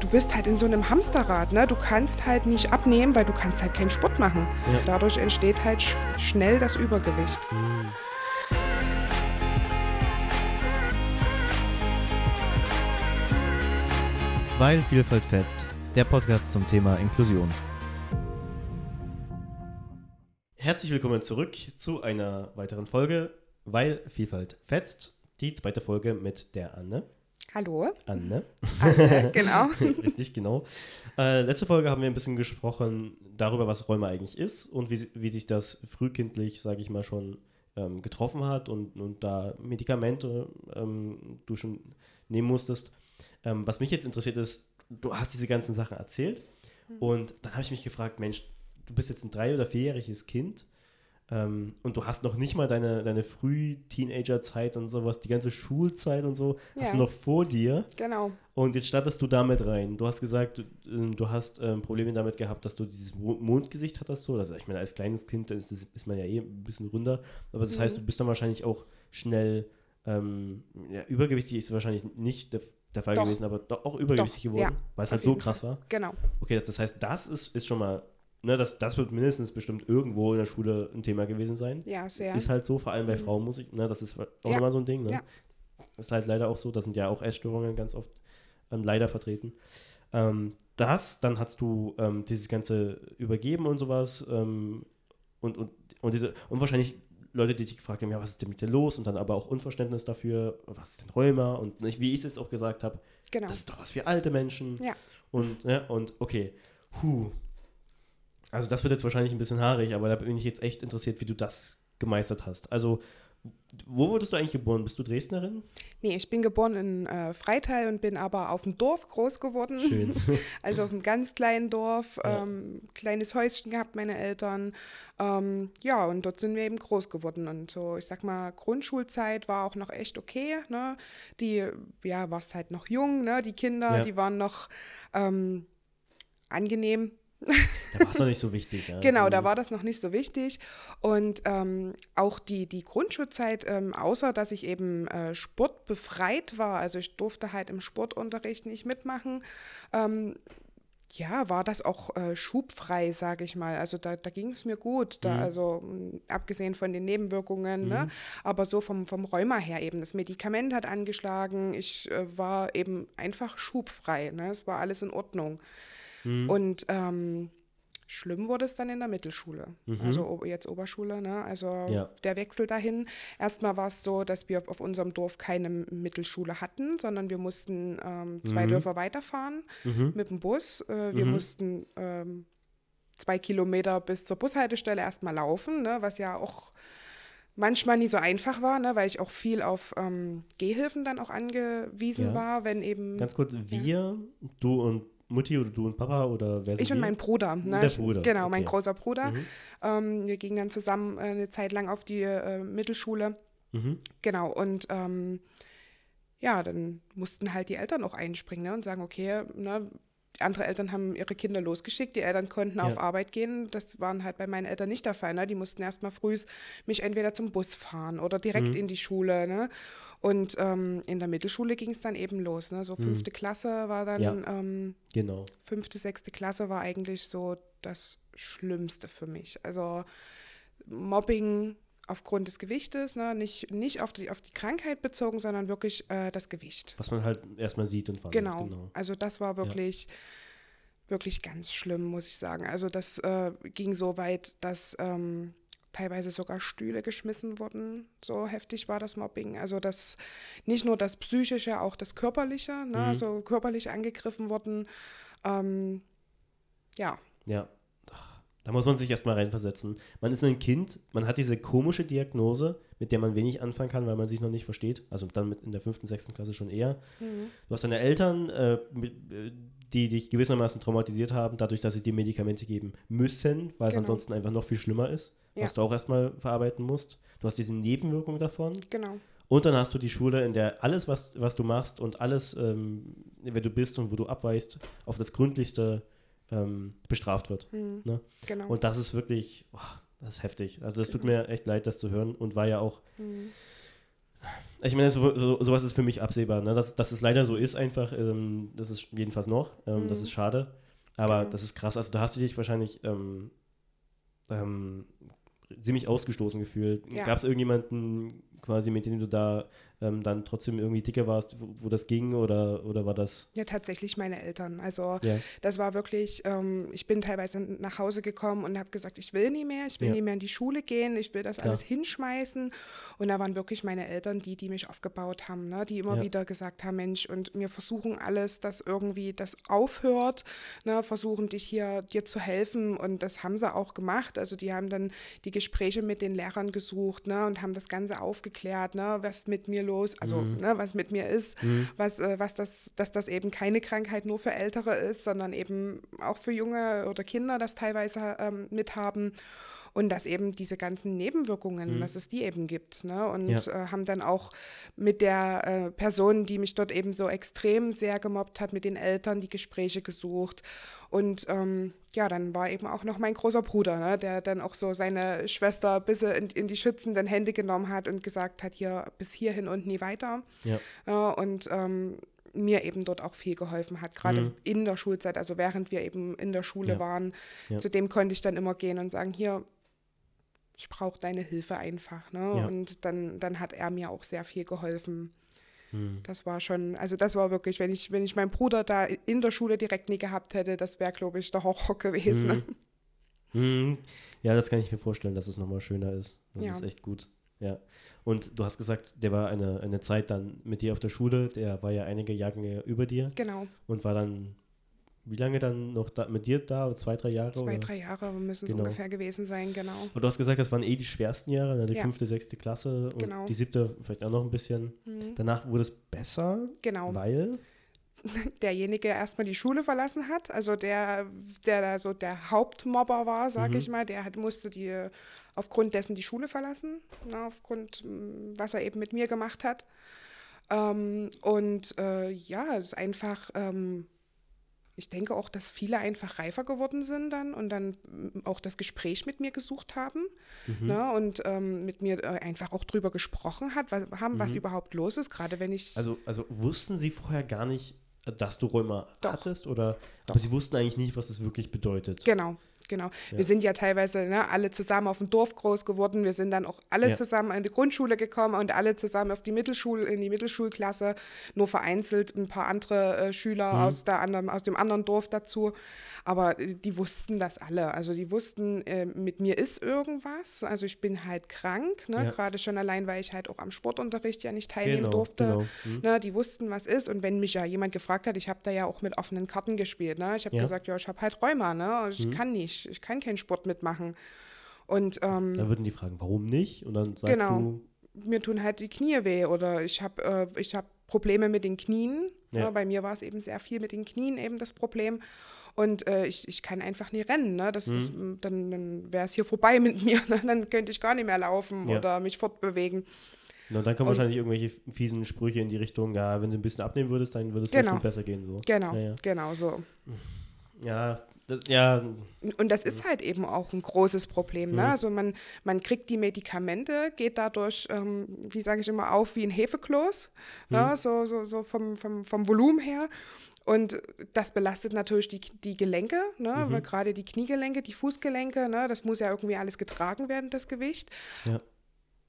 du bist halt in so einem Hamsterrad, ne? Du kannst halt nicht abnehmen, weil du kannst halt keinen Sport machen. Ja. Dadurch entsteht halt sch schnell das Übergewicht. Weil Vielfalt fetzt. Der Podcast zum Thema Inklusion. Herzlich willkommen zurück zu einer weiteren Folge Weil Vielfalt fetzt. Die zweite Folge mit der Anne. Hallo? Anne. Anne, genau. Richtig, genau. Äh, letzte Folge haben wir ein bisschen gesprochen darüber, was Rheuma eigentlich ist und wie, wie sich das frühkindlich, sage ich mal, schon ähm, getroffen hat und, und da Medikamente ähm, du schon nehmen musstest. Ähm, was mich jetzt interessiert ist, du hast diese ganzen Sachen erzählt und dann habe ich mich gefragt, Mensch, du bist jetzt ein drei- oder vierjähriges Kind ähm, und du hast noch nicht mal deine, deine Früh-Teenager-Zeit und sowas, die ganze Schulzeit und so, hast Ja. du noch vor dir. Genau. Und jetzt startest du damit rein. Du hast gesagt, du, ähm, du hast ähm, Probleme damit gehabt, dass du dieses Mo- Mondgesicht hattest. Du. Also ich meine, als kleines Kind ist, ist man ja eh ein bisschen runder. Aber das heißt, Mhm. du bist dann wahrscheinlich auch schnell ähm, ja, übergewichtig ist wahrscheinlich nicht der, der Fall Doch. gewesen, aber doch auch übergewichtig Doch, geworden, ja, weil es halt so krass war. Genau. Okay, das heißt, das ist, ist schon mal, ne, das, das wird mindestens bestimmt irgendwo in der Schule ein Thema gewesen sein. Ja, sehr. Ist halt so, vor allem bei Mhm. Frauen muss ich, ne, das ist auch Ja. nochmal so ein Ding, ne? Ja. Ist halt leider auch so, da sind ja auch Essstörungen ganz oft ähm, leider vertreten. Ähm, das, dann hast du ähm, dieses ganze Übergeben und sowas ähm, und, und, und diese, und wahrscheinlich Leute, die dich gefragt haben, ja, was ist denn mit dir los? Und dann aber auch Unverständnis dafür, was ist denn Rheuma? Und nicht, wie ich es jetzt auch gesagt habe, genau. das ist doch was für alte Menschen. Ja. Und, ne, und okay, huh. Also das wird jetzt wahrscheinlich ein bisschen haarig, aber da bin ich jetzt echt interessiert, wie du das gemeistert hast. Also, wo wurdest du eigentlich geboren? Bist du Dresdnerin? Nee, ich bin geboren in äh, Freital und bin aber auf dem Dorf groß geworden. Schön. Also auf einem ganz kleinen Dorf, Ja. ähm, kleines Häuschen gehabt, meine Eltern. Ähm, ja, und dort sind wir eben groß geworden. Und so, ich sag mal, Grundschulzeit war auch noch echt okay. Ne? Die, ja, warst halt noch jung, ne? Die Kinder, Ja. die waren noch ähm, angenehm. Da war es noch nicht so wichtig. Ja. Genau, da Mhm. war das noch nicht so wichtig. Und ähm, auch die, die Grundschulzeit, ähm, außer dass ich eben äh, sportbefreit war, also ich durfte halt im Sportunterricht nicht mitmachen, ähm, ja, war das auch äh, schubfrei, sage ich mal. Also da, da ging es mir gut, da, Mhm. also mh, abgesehen von den Nebenwirkungen, ne? aber so vom, vom Rheuma her eben. Das Medikament hat angeschlagen, ich äh, war eben einfach schubfrei, ne? es war alles in Ordnung. Mhm. Und ähm, schlimm wurde es dann in der Mittelschule, Mhm. also jetzt Oberschule. Ne? Also Ja. der Wechsel dahin. Erstmal war es so, dass wir auf unserem Dorf keine Mittelschule hatten, sondern wir mussten ähm, zwei Mhm. Dörfer weiterfahren Mhm. mit dem Bus. Äh, wir Mhm. mussten ähm, zwei Kilometer bis zur Bushaltestelle erstmal laufen, ne? was ja auch manchmal nie so einfach war, ne? weil ich auch viel auf ähm, Gehhilfen dann auch angewiesen Ja. war, wenn eben Ganz kurz, wir, du und Mutti oder du und Papa oder wer sind ich und mein Bruder. Ne? Der Bruder, Genau, mein okay. großer Bruder. Mhm. Ähm, wir gingen dann zusammen äh, eine Zeit lang auf die äh, Mittelschule. Mhm. Genau, und ähm, ja, dann mussten halt die Eltern auch einspringen ne, und sagen, okay, ne, andere Eltern haben ihre Kinder losgeschickt, die Eltern konnten Ja. auf Arbeit gehen. Das waren halt bei meinen Eltern nicht der Fall. Ne? Die mussten erstmal früh mich entweder zum Bus fahren oder direkt Mhm. in die Schule. Ne? Und ähm, in der Mittelschule ging es dann eben los. Ne? So fünfte Klasse war dann, Mhm. Ja. ähm, Genau. fünfte, sechste Klasse war eigentlich so das Schlimmste für mich. Also Mobbing aufgrund des Gewichtes, ne? nicht, nicht auf, die, auf die Krankheit bezogen, sondern wirklich äh, das Gewicht. Was man halt erstmal sieht und fand. Genau. Also das war wirklich, wirklich ganz schlimm, muss ich sagen. Also das äh, ging so weit, dass ähm, teilweise sogar Stühle geschmissen wurden. So heftig war das Mobbing. Also das nicht nur das Psychische, auch das Körperliche, ne? Mhm. also körperlich angegriffen wurden. Ähm, ja, Ja. Da muss man sich erstmal reinversetzen. Man ist ein Kind, man hat diese komische Diagnose, mit der man wenig anfangen kann, weil man sich noch nicht versteht. Also dann mit in der fünften, sechsten Klasse schon eher. Du hast deine Eltern, äh, mit, äh, die dich gewissermaßen traumatisiert haben, dadurch, dass sie dir Medikamente geben müssen, weil es Genau. ansonsten einfach noch viel schlimmer ist, Ja. was du auch erstmal verarbeiten musst. Du hast diese Nebenwirkung davon. genau. Und dann hast du die Schule, in der alles, was, was du machst und alles, ähm, wer du bist und wo du abweichst, auf das Gründlichste ähm, bestraft wird. Mhm. Ne? Genau. Und das ist wirklich, boah, das ist heftig. Also das tut mir echt leid, das zu hören und war ja auch, Mhm. Ich meine, so, so, sowas ist für mich absehbar. Ne? Dass, dass es leider so ist, einfach, ähm, das ist jedenfalls noch. Ähm, mhm. Das ist schade. Aber genau. das ist krass. Also, da hast du dich wahrscheinlich ähm, ähm ziemlich ausgestoßen gefühlt. Ja. Gab es irgendjemanden quasi, mit dem du da ähm, dann trotzdem irgendwie dicker warst, wo, wo, das ging oder, oder war das? Ja, tatsächlich meine Eltern. Also ja. das war wirklich, ähm, ich bin teilweise nach Hause gekommen und habe gesagt, ich will nie mehr, ich will ja. nie mehr in die Schule gehen, ich will das Klar. alles hinschmeißen. Und da waren wirklich meine Eltern die, die mich aufgebaut haben, ne? die immer ja. wieder gesagt haben, Mensch, und wir versuchen alles, dass irgendwie das aufhört, ne? versuchen dich hier dir zu helfen und das haben sie auch gemacht. Also die haben dann die Gespräche mit den Lehrern gesucht ne? und haben das Ganze aufgeklärt, ne? was mit mir los, also mhm. ne, was mit mir ist, mhm. was, äh, was das, dass das eben keine Krankheit nur für Ältere ist, sondern eben auch für junge oder Kinder das teilweise ähm, mithaben und dass eben diese ganzen Nebenwirkungen, mhm. dass es die eben gibt. Ne? Und ja. äh, haben dann auch mit der äh, Person, die mich dort eben so extrem sehr gemobbt hat, mit den Eltern die Gespräche gesucht. Und ähm, ja, dann war eben auch noch mein großer Bruder, ne, der dann auch so seine Schwester bis in, in, die schützenden Hände genommen hat und gesagt hat, hier bis hierhin und nie weiter. Ja. Äh, und ähm, mir eben dort auch viel geholfen hat, gerade mhm. in der Schulzeit, also während wir eben in der Schule ja. waren. Ja. Zu dem konnte ich dann immer gehen und sagen, hier, ich brauche deine Hilfe einfach. Ne? Ja. Und dann, dann hat er mir auch sehr viel geholfen. Hm. Das war schon, also das war wirklich, wenn ich, wenn ich meinen Bruder da in der Schule direkt nie gehabt hätte, das wäre, glaube ich, der Horror gewesen. Hm. Hm. Ja, das kann ich mir vorstellen, dass es nochmal schöner ist. Das ja. ist echt gut. Ja. Und du hast gesagt, der war eine, eine Zeit dann mit dir auf der Schule, der war ja einige Jahre über dir. Genau. Und war dann wie lange dann noch da, mit dir da? Zwei, drei Jahre? Zwei, oder? drei Jahre müssen es genau. ungefähr gewesen sein, genau. Und du hast gesagt, das waren eh die schwersten Jahre, ne? die ja. fünfte, sechste Klasse und genau. die siebte vielleicht auch noch ein bisschen. Mhm. Danach wurde es besser, genau. weil derjenige erstmal die Schule verlassen hat, also der, der da so der Hauptmobber war, sag mhm. ich mal, der hat, musste die aufgrund dessen die Schule verlassen, na, aufgrund, was er eben mit mir gemacht hat. Ähm, und äh, ja, es ist einfach ähm, ich denke auch, dass viele einfach reifer geworden sind dann und dann mm, auch das Gespräch mit mir gesucht haben mhm. ne, und ähm, mit mir äh, einfach auch drüber gesprochen hat, was, haben, mhm. was überhaupt los ist, gerade wenn ich. Also, also wussten Sie vorher gar nicht, dass du Rheuma Doch. hattest oder Doch. aber Sie wussten eigentlich nicht, was das wirklich bedeutet? Genau, genau. Ja. Wir sind ja teilweise ne, alle zusammen auf dem Dorf groß geworden. Wir sind dann auch alle ja. zusammen in die Grundschule gekommen und alle zusammen auf die Mittelschule, in die Mittelschulklasse. Nur vereinzelt ein paar andere äh, Schüler mhm. aus, der anderen, aus dem anderen Dorf dazu. Aber äh, die wussten das alle. Also die wussten, äh, mit mir ist irgendwas. Also ich bin halt krank, ne? Ja. gerade schon allein, weil ich halt auch am Sportunterricht ja nicht teilnehmen genau, durfte. Genau. Mhm. Ne? Die wussten, was ist. Und wenn mich ja jemand gefragt hat, ich habe da ja auch mit offenen Karten gespielt. Ne? Ich habe ja. gesagt, ja, ich habe halt Rheuma, ne? ich mhm. kann nicht, ich kann keinen Sport mitmachen. Und, ähm, da würden die fragen, warum nicht? Und dann sagst genau, du, mir tun halt die Knie weh oder ich habe äh, hab Probleme mit den Knien. Ja. Ja, bei mir war es eben sehr viel mit den Knien eben das Problem. Und äh, ich, ich kann einfach nie rennen. Ne? Das, mhm. das dann, dann wäre es hier vorbei mit mir. Ne? Dann könnte ich gar nicht mehr laufen ja. oder mich fortbewegen. und dann kommen und, wahrscheinlich irgendwelche fiesen Sprüche in die Richtung, ja, wenn du ein bisschen abnehmen würdest, dann würde es genau. viel besser gehen. So. Genau, genau so. Ja, das, ja. Und das ist halt eben auch ein großes Problem. Ne? Mhm. Also man, man kriegt die Medikamente, geht dadurch, ähm, wie sage ich immer, auf wie ein Hefekloß, ne? mhm. ne? so, so, so vom, vom, vom Volumen her. Und das belastet natürlich die, die Gelenke, ne? Mhm. gerade die Kniegelenke, die Fußgelenke, ne? das muss ja irgendwie alles getragen werden, das Gewicht. Ja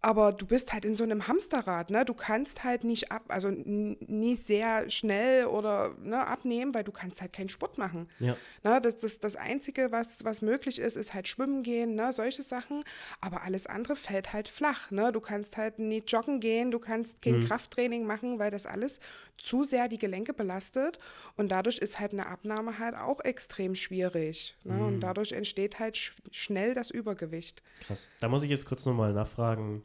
aber du bist halt in so einem Hamsterrad, ne? Du kannst halt nicht ab, also nie sehr schnell oder ne, abnehmen, weil du kannst halt keinen Sport machen. Ja. Ne? Das, das, das Einzige, was, was möglich ist, ist halt schwimmen gehen, ne? solche Sachen. Aber alles andere fällt halt flach. Ne? Du kannst halt nicht joggen gehen, du kannst kein mhm. Krafttraining machen, weil das alles zu sehr die Gelenke belastet. Und dadurch ist halt eine Abnahme halt auch extrem schwierig. Ne? Mhm. Und dadurch entsteht halt sch schnell das Übergewicht. Krass. Da muss ich jetzt kurz nochmal nachfragen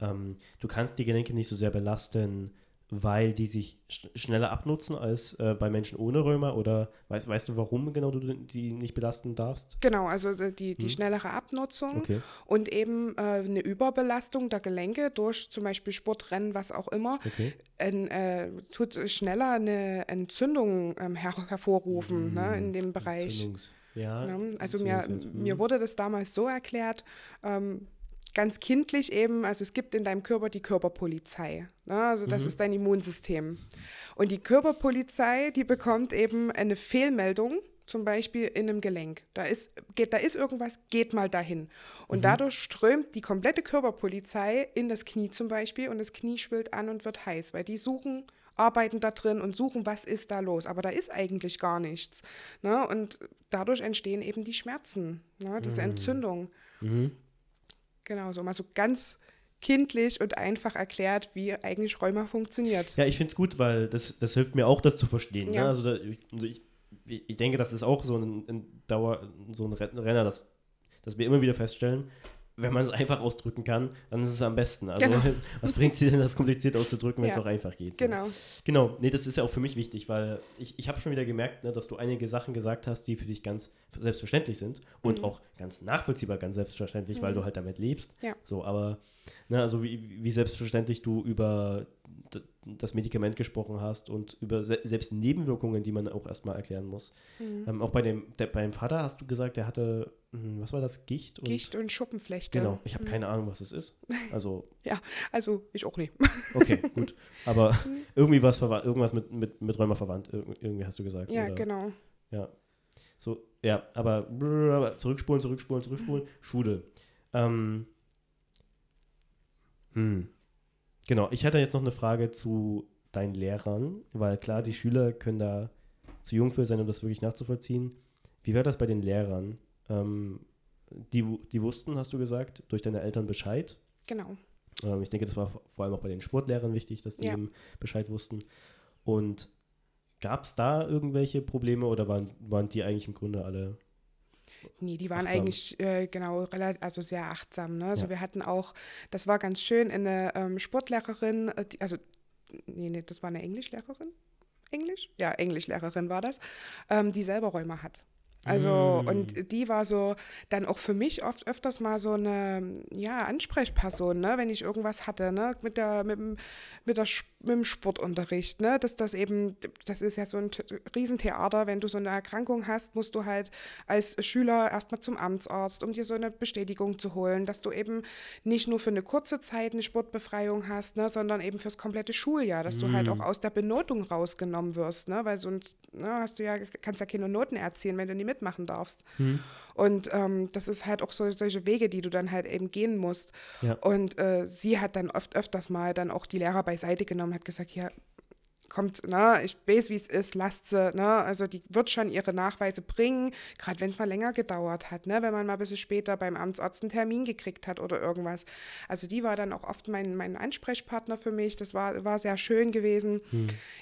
ähm, du kannst die Gelenke nicht so sehr belasten, weil die sich sch schneller abnutzen als äh, bei Menschen ohne Rheuma oder weißt, weißt du, warum genau du die nicht belasten darfst? Genau, also die, die hm. schnellere Abnutzung okay. und eben äh, eine Überbelastung der Gelenke durch zum Beispiel Sportrennen, was auch immer, okay. in, äh, tut schneller eine Entzündung ähm, her hervorrufen hm. ne, in dem Bereich. Ja, ja, also mir, mir hm. wurde das damals so erklärt, ähm, ganz kindlich eben, also es gibt in deinem Körper die Körperpolizei. Ne? Also das Mhm. ist dein Immunsystem. Und die Körperpolizei, die bekommt eben eine Fehlmeldung, zum Beispiel in einem Gelenk. Da ist, geht, da ist irgendwas, geht mal dahin. Und dadurch strömt die komplette Körperpolizei in das Knie zum Beispiel und das Knie schwillt an und wird heiß, weil die suchen, arbeiten da drin und suchen, was ist da los. Aber da ist eigentlich gar nichts. Ne? Und dadurch entstehen eben die Schmerzen, ne? diese Entzündung. Mhm. Genau, so mal so ganz kindlich und einfach erklärt, wie eigentlich Rheuma funktioniert. Ja, ich finde es gut, weil das, das hilft mir auch, das zu verstehen. Ja. Ne? Also, da, ich, also ich, ich ich denke, das ist auch so ein, ein Dauer, so ein Ren- Renner, das, das wir immer wieder feststellen. Wenn man es einfach ausdrücken kann, dann ist es am besten. Also, Genau. was bringt es dir denn, das kompliziert auszudrücken, wenn es Ja. auch einfach geht? so. Genau. Genau, nee, das ist ja auch für mich wichtig, weil ich, ich habe schon wieder gemerkt, ne, dass du einige Sachen gesagt hast, die für dich ganz selbstverständlich sind und Mhm. auch ganz nachvollziehbar ganz selbstverständlich, weil du halt damit lebst. Ja. So, aber ne, also wie, wie selbstverständlich du über das Medikament gesprochen hast und über se selbst Nebenwirkungen, die man auch erstmal erklären muss. Mhm. Ähm, auch bei dem, der, beim Vater hast du gesagt, der hatte, was war das, Gicht? Und, Gicht und Schuppenflechte. Genau, ich habe keine Ahnung, was es ist. Also, Also ich auch nicht. okay, gut. Aber Mhm. irgendwie was irgendwas mit, mit, mit Rheuma verwandt, Ir irgendwie hast du gesagt. Ja, oder? genau. Ja. So, ja, aber zurückspulen, zurückspulen, zurückspulen. Schule. Ähm, hm. Genau, ich hatte jetzt noch eine Frage zu deinen Lehrern, weil klar, die Schüler können da zu jung für sein, um das wirklich nachzuvollziehen. Wie war das bei den Lehrern? Ähm, die, die wussten, hast du gesagt, durch deine Eltern Bescheid. Genau. Ähm, ich denke, das war vor allem auch bei den Sportlehrern wichtig, dass die Ja. eben Bescheid wussten. Und gab es da irgendwelche Probleme oder waren, waren die eigentlich im Grunde alle? Nee, die waren Achtsam. eigentlich äh, genau also sehr achtsam. Ne? Also Ja. wir hatten auch, das war ganz schön, eine ähm, Sportlehrerin, äh, die, also nee, nee, das war eine Englischlehrerin. Englisch? Ja, Englischlehrerin war das, ähm, die selber Rheuma hat. Also, Mm. und die war so dann auch für mich oft öfters mal so eine, ja, Ansprechperson, ne, wenn ich irgendwas hatte, ne, mit der, mit dem, mit der, mit dem Sportunterricht, ne, dass das eben, das ist ja so ein Riesentheater, wenn du so eine Erkrankung hast, musst du halt als Schüler erstmal zum Amtsarzt, um dir so eine Bestätigung zu holen, dass du eben nicht nur für eine kurze Zeit eine Sportbefreiung hast, ne, sondern eben fürs komplette Schuljahr, dass du halt auch aus der Benotung rausgenommen wirst, ne, weil sonst ne, hast du ja, kannst ja keine Noten erzielen, wenn du nie mitmachen darfst. Und ähm, das ist halt auch so, solche Wege, die du dann halt eben gehen musst. Ja. Und äh, sie hat dann oft öfters mal dann auch die Lehrer beiseite genommen, hat gesagt, ja, kommt, ne, ich weiß, wie es ist, lasst sie, ne, also die wird schon ihre Nachweise bringen, gerade wenn es mal länger gedauert hat, ne, wenn man mal ein bisschen später beim Amtsarzt einen Termin gekriegt hat oder irgendwas. Also die war dann auch oft mein, mein Ansprechpartner für mich, das war, war sehr schön gewesen.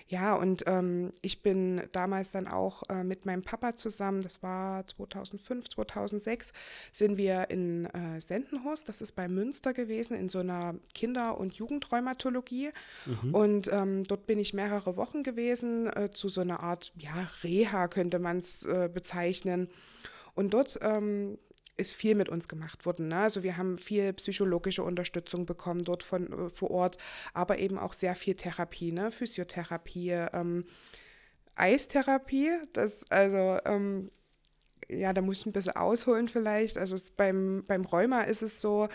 Ja, und ähm, ich bin damals dann auch äh, mit meinem Papa zusammen, das war 2005, 2006, sind wir in äh, Sendenhorst, das ist bei Münster gewesen, in so einer Kinder- und Jugendrheumatologie. Und ähm, dort bin ich mehrere Wochen gewesen, äh, zu so einer Art, ja, Reha könnte man es äh, bezeichnen. Und dort ähm, ist viel mit uns gemacht worden. Ne? Also wir haben viel psychologische Unterstützung bekommen dort von äh, vor Ort, aber eben auch sehr viel Therapie, ne? Physiotherapie, ähm, Eistherapie. Das also ähm, ja, da muss ich ein bisschen ausholen vielleicht. Also beim, beim Rheuma ist es so,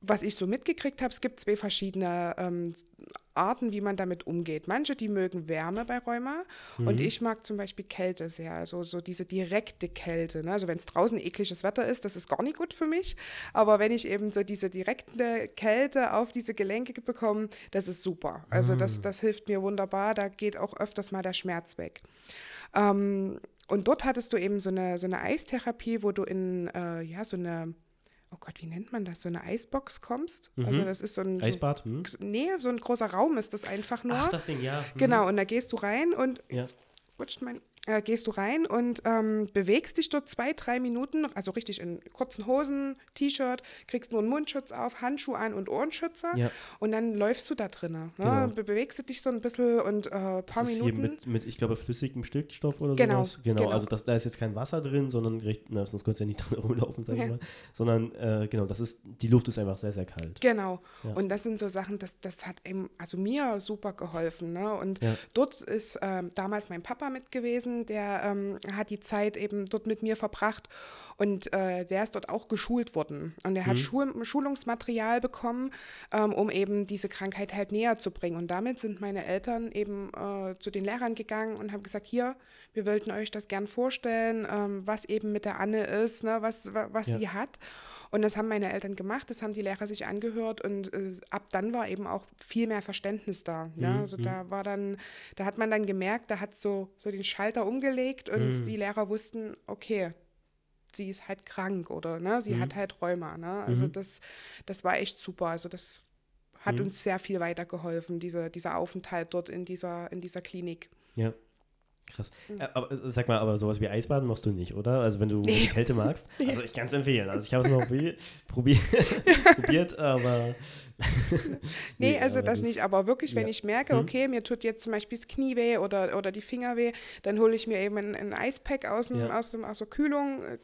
was ich so mitgekriegt habe, es gibt zwei verschiedene ähm, Arten, wie man damit umgeht. Manche, die mögen Wärme bei Rheuma und ich mag zum Beispiel Kälte sehr, also so diese direkte Kälte. Ne? Also wenn es draußen ekliges Wetter ist, das ist gar nicht gut für mich, aber wenn ich eben so diese direkte Kälte auf diese Gelenke bekomme, das ist super. Also das, das hilft mir wunderbar, da geht auch öfters mal der Schmerz weg. Ähm, und dort hattest du eben so eine, so eine Eistherapie, wo du in äh, ja, so eine, oh Gott, wie nennt man das, so eine Eisbox kommst. Also das ist so ein, Eisbad? Hm? so, nee, so ein großer Raum ist das einfach nur. Ach, das Ding, ja. Hm. Genau, und da gehst du rein und Ja. rutscht mein, äh, gehst du rein und ähm, bewegst dich dort zwei, drei Minuten, also richtig in kurzen Hosen, T-Shirt, kriegst nur einen Mundschutz auf, Handschuh an und Ohrenschützer Ja. und dann läufst du da drinnen. Ne? Genau. Be bewegst du dich so ein bisschen und äh, ein paar Das ist Minuten. hier mit, mit, ich glaube, flüssigem Stickstoff oder Genau, sowas. Genau, genau. also das, da ist jetzt kein Wasser drin, sondern, recht, na, sonst könntest du ja nicht dran rumlaufen, sag ich Ja. mal. Sondern, äh, genau, das ist, die Luft ist einfach sehr, sehr kalt. Genau. Ja. Und das sind so Sachen, das, das hat eben, also mir super geholfen. Ne? Und dort ist ähm, damals mein Papa mit gewesen, der ähm, hat die Zeit eben dort mit mir verbracht und äh, der ist dort auch geschult worden. Und er hat Mhm. Schul Schulungsmaterial bekommen, ähm, um eben diese Krankheit halt näher zu bringen. Und damit sind meine Eltern eben äh, zu den Lehrern gegangen und haben gesagt, hier, wir wollten euch das gern vorstellen, ähm, was eben mit der Anne ist, ne, was, wa- was Ja. sie hat. Und das haben meine Eltern gemacht, das haben die Lehrer sich angehört und äh, ab dann war eben auch viel mehr Verständnis da. Ne? Mhm, Also mhm. da war dann, da hat man dann gemerkt, da hat so, so den Schalter umgelegt und Mhm. die Lehrer wussten, okay, sie ist halt krank oder ne, sie Mhm. hat halt Rheuma. Ne? Also Mhm. das, das war echt super. Also das hat Mhm. uns sehr viel weitergeholfen, diese, dieser Aufenthalt dort in dieser, in dieser Klinik. Ja. Krass. Mhm. Äh, Aber, äh, sag mal, aber sowas wie Eisbaden machst du nicht, oder? Also wenn du die Kälte magst. Also ich kann es empfehlen. Also ich habe es mal probi probiert, probiert, aber. Nee, also aber das nicht, aber wirklich, wenn ja. ich merke, Mhm. okay, mir tut jetzt zum Beispiel das Knie weh oder, oder die Finger weh, dann hole ich mir eben ein, ein Eispack aus, dem, Ja. aus, dem, aus der Kühlung, äh,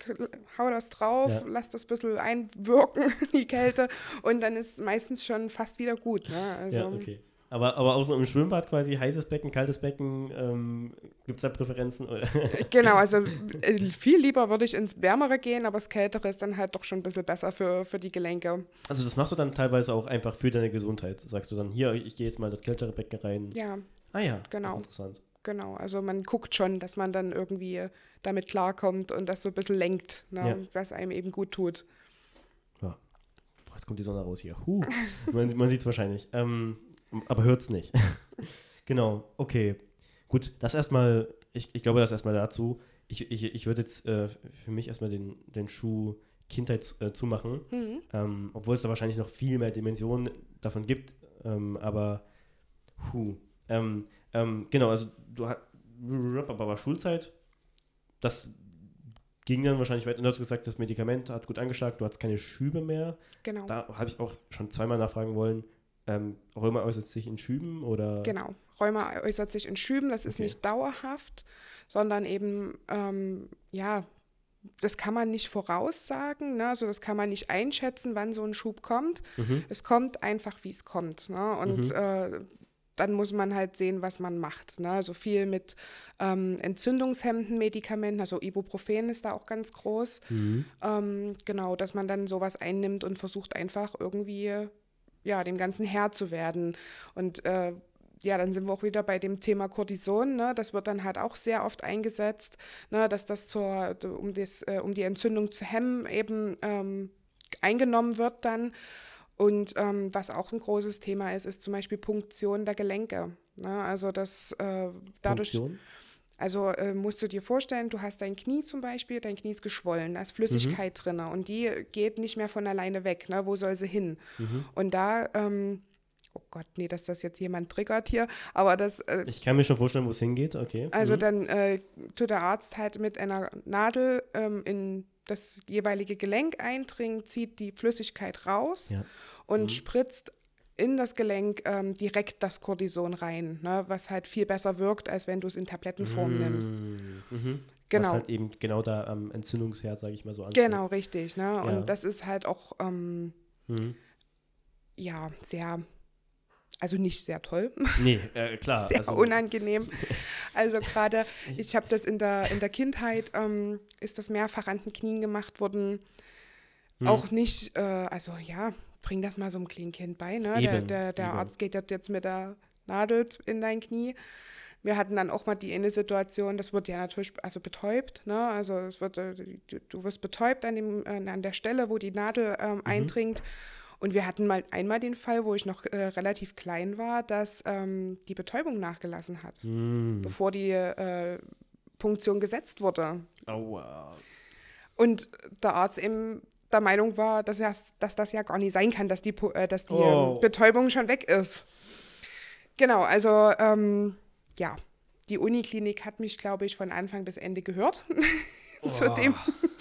hau das drauf, Ja. lass das ein bisschen einwirken, die Kälte, und dann ist meistens schon fast wieder gut. Ne? Also, Ja, okay. Aber, aber auch so im Schwimmbad quasi, heißes Becken, kaltes Becken, ähm, gibt es da Präferenzen? Oder? Genau, also äh, viel lieber würde ich ins Wärmere gehen, aber das Kältere ist dann halt doch schon ein bisschen besser für, für die Gelenke. Also das machst du dann teilweise auch einfach für deine Gesundheit. Sagst du dann, hier, ich gehe jetzt mal das kältere Becken rein. Ja, Ah ja, Genau. interessant. genau. Also man guckt schon, dass man dann irgendwie damit klarkommt und das so ein bisschen lenkt, ne? Ja. was einem eben gut tut. Boah, jetzt kommt die Sonne raus hier. Huh. man man sieht es wahrscheinlich. Ähm, aber hört es nicht. genau, okay. Gut, das erstmal, ich, ich glaube, das erstmal dazu. Ich, ich, ich würde jetzt äh, für mich erstmal den, den Schuh Kindheit äh, zumachen. Mhm. Ähm, obwohl es da wahrscheinlich noch viel mehr Dimensionen davon gibt. Ähm, aber, hu. Ähm, ähm, genau, also du hast, aber Schulzeit, das ging dann wahrscheinlich weiter. Und du hast gesagt, das Medikament hat gut angeschlagen, du hattest keine Schübe mehr. Genau. Da habe ich auch schon zweimal nachfragen wollen, ähm, Rheuma äußert sich in Schüben oder? Genau. Rheuma äußert sich in Schüben, das ist Okay. nicht dauerhaft, sondern eben, ähm, ja, das kann man nicht voraussagen, ne? also das kann man nicht einschätzen, wann so ein Schub kommt. Mhm. Es kommt einfach, wie es kommt. Ne? Und Mhm. äh, dann muss man halt sehen, was man macht. Ne? Also viel mit ähm, entzündungshemmenden Medikamenten, also Ibuprofen ist da auch ganz groß. Mhm. Ähm, genau, dass man dann sowas einnimmt und versucht einfach irgendwie, ja, dem Ganzen Herr zu werden. Und äh, ja, dann sind wir auch wieder bei dem Thema Cortison. Ne? Das wird dann halt auch sehr oft eingesetzt, ne? dass das zur, um, das, äh, um die Entzündung zu hemmen, eben ähm, eingenommen wird dann. Und ähm, was auch ein großes Thema ist, ist zum Beispiel Punktion der Gelenke. Ne? Also das äh, dadurch. Funktion? Also äh, musst du dir vorstellen, du hast dein Knie zum Beispiel, dein Knie ist geschwollen, da ist Flüssigkeit drin und die geht nicht mehr von alleine weg. Ne? Wo soll sie hin? Mhm. Und da, ähm, oh Gott, nee, dass das jetzt jemand triggert hier, aber das, äh, Ich kann mir schon vorstellen, wo es hingeht, okay. also mhm. dann äh, tut der Arzt halt mit einer Nadel ähm, in das jeweilige Gelenk eindringen, zieht die Flüssigkeit raus Ja. und Mhm. spritzt in das Gelenk ähm, direkt das Cortison rein, ne? was halt viel besser wirkt, als wenn du es in Tablettenform nimmst. Mhm. Genau. Was halt eben genau da am Entzündungsherd, sage ich mal so, anfängt. Genau, richtig. Ne? Ja. Und das ist halt auch, ähm, Mhm. ja, sehr, also nicht sehr toll, Nee, äh, klar. sehr also, unangenehm. Also gerade, ich habe das in der, in der Kindheit, ähm, ist das mehrfach an den Knien gemacht worden. Mhm. Auch nicht, äh, also ja, bring das mal so einem kleinen Kind bei. Ne? Der, Eben, der, der eben. Arzt geht jetzt mit der Nadel in dein Knie. Wir hatten dann auch mal die eine Situation, das wird ja natürlich also betäubt, ne? Also es wird, äh, du, du wirst betäubt an, dem, an der Stelle, wo die Nadel ähm, eindringt. Und wir hatten mal einmal den Fall, wo ich noch äh, relativ klein war, dass ähm, die Betäubung nachgelassen hat, Mhm. bevor die äh, Punktion gesetzt wurde. Aua. Und der Arzt eben der Meinung war, dass, er, dass das ja gar nicht sein kann, dass die, äh, dass die Oh. ähm, Betäubung schon weg ist. Genau, also ähm, ja, die Uniklinik hat mich, glaube ich, von Anfang bis Ende gehört. Zu Oh. dem,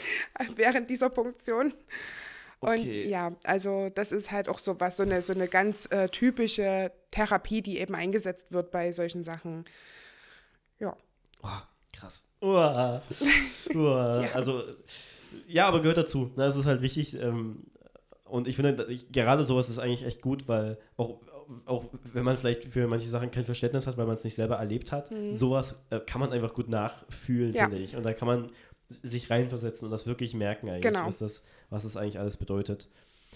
während dieser Punktion. Und Okay. ja, also das ist halt auch so was, so eine, so eine ganz äh, typische Therapie, die eben eingesetzt wird bei solchen Sachen. Ja. Oh, krass. Uah. Uah. Also, ja, aber gehört dazu. Ne? Es ist halt wichtig, ähm, und ich finde, ich, gerade sowas ist eigentlich echt gut, weil auch, auch wenn man vielleicht für manche Sachen kein Verständnis hat, weil man es nicht selber erlebt hat, mhm. sowas äh, kann man einfach gut nachfühlen, ja. finde ich. Und da kann man sich reinversetzen und das wirklich merken eigentlich, genau. was, das, was das eigentlich alles bedeutet.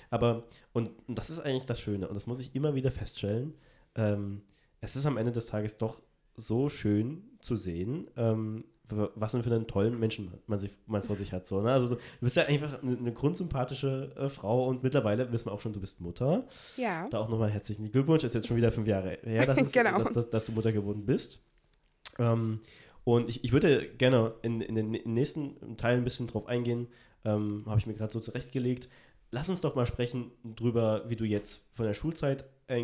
Aber, und, und, das ist eigentlich das Schöne, und das muss ich immer wieder feststellen, ähm, es ist am Ende des Tages doch so schön zu sehen, ähm, was für einen tollen Menschen man, sich, man vor sich hat. So, ne? Also du, bist ja einfach eine, eine grundsympathische äh, Frau und mittlerweile wissen wir auch schon, du bist Mutter. Ja. Da auch nochmal herzlichen Glückwunsch, ist jetzt schon wieder fünf Jahre her, dass, es, genau. dass, dass, dass, du Mutter geworden bist. Ähm, und ich, ich würde gerne in, in den nächsten Teil ein bisschen drauf eingehen, ähm, habe ich mir gerade so zurechtgelegt. Lass uns doch mal sprechen drüber, wie du jetzt von der Schulzeit äh,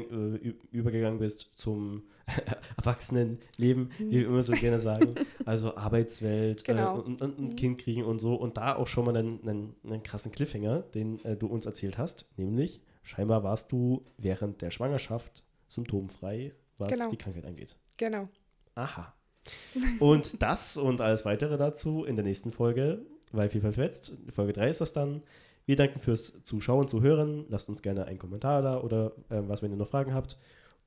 übergegangen bist zum Erwachsenenleben, wie wir immer so gerne sagen. Also Arbeitswelt äh, genau. äh, und, und, und, mhm. Kind kriegen und so. Und da auch schon mal einen, einen, einen krassen Cliffhanger, den äh, du uns erzählt hast. Nämlich, scheinbar warst du während der Schwangerschaft symptomfrei, was genau. die Krankheit angeht. Genau. Aha. Und das und alles weitere dazu in der nächsten Folge, weil viel verfetzt. Folge 3 ist das dann. Wir danken fürs Zuschauen, Zuhören. Lasst uns gerne einen Kommentar da oder äh, was, wenn ihr noch Fragen habt.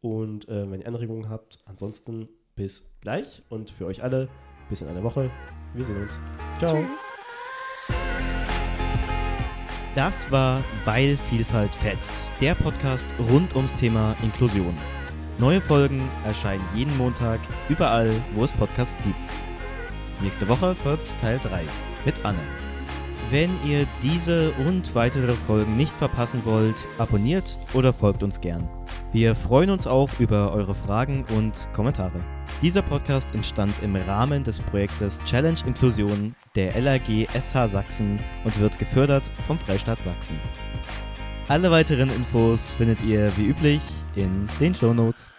Und äh, wenn ihr Anregungen habt, ansonsten bis gleich und für euch alle bis in einer Woche. Wir sehen uns. Ciao. Tschüss. Das war Weil Vielfalt fetzt, der Podcast rund ums Thema Inklusion. Neue Folgen erscheinen jeden Montag überall, wo es Podcasts gibt. Nächste Woche folgt Teil 3 mit Anne. Wenn ihr diese und weitere Folgen nicht verpassen wollt, abonniert oder folgt uns gern. Wir freuen uns auch über eure Fragen und Kommentare. Dieser Podcast entstand im Rahmen des Projektes Challenge Inklusion der LAG SH Sachsen und wird gefördert vom Freistaat Sachsen. Alle weiteren Infos findet ihr wie üblich in den Show Notes.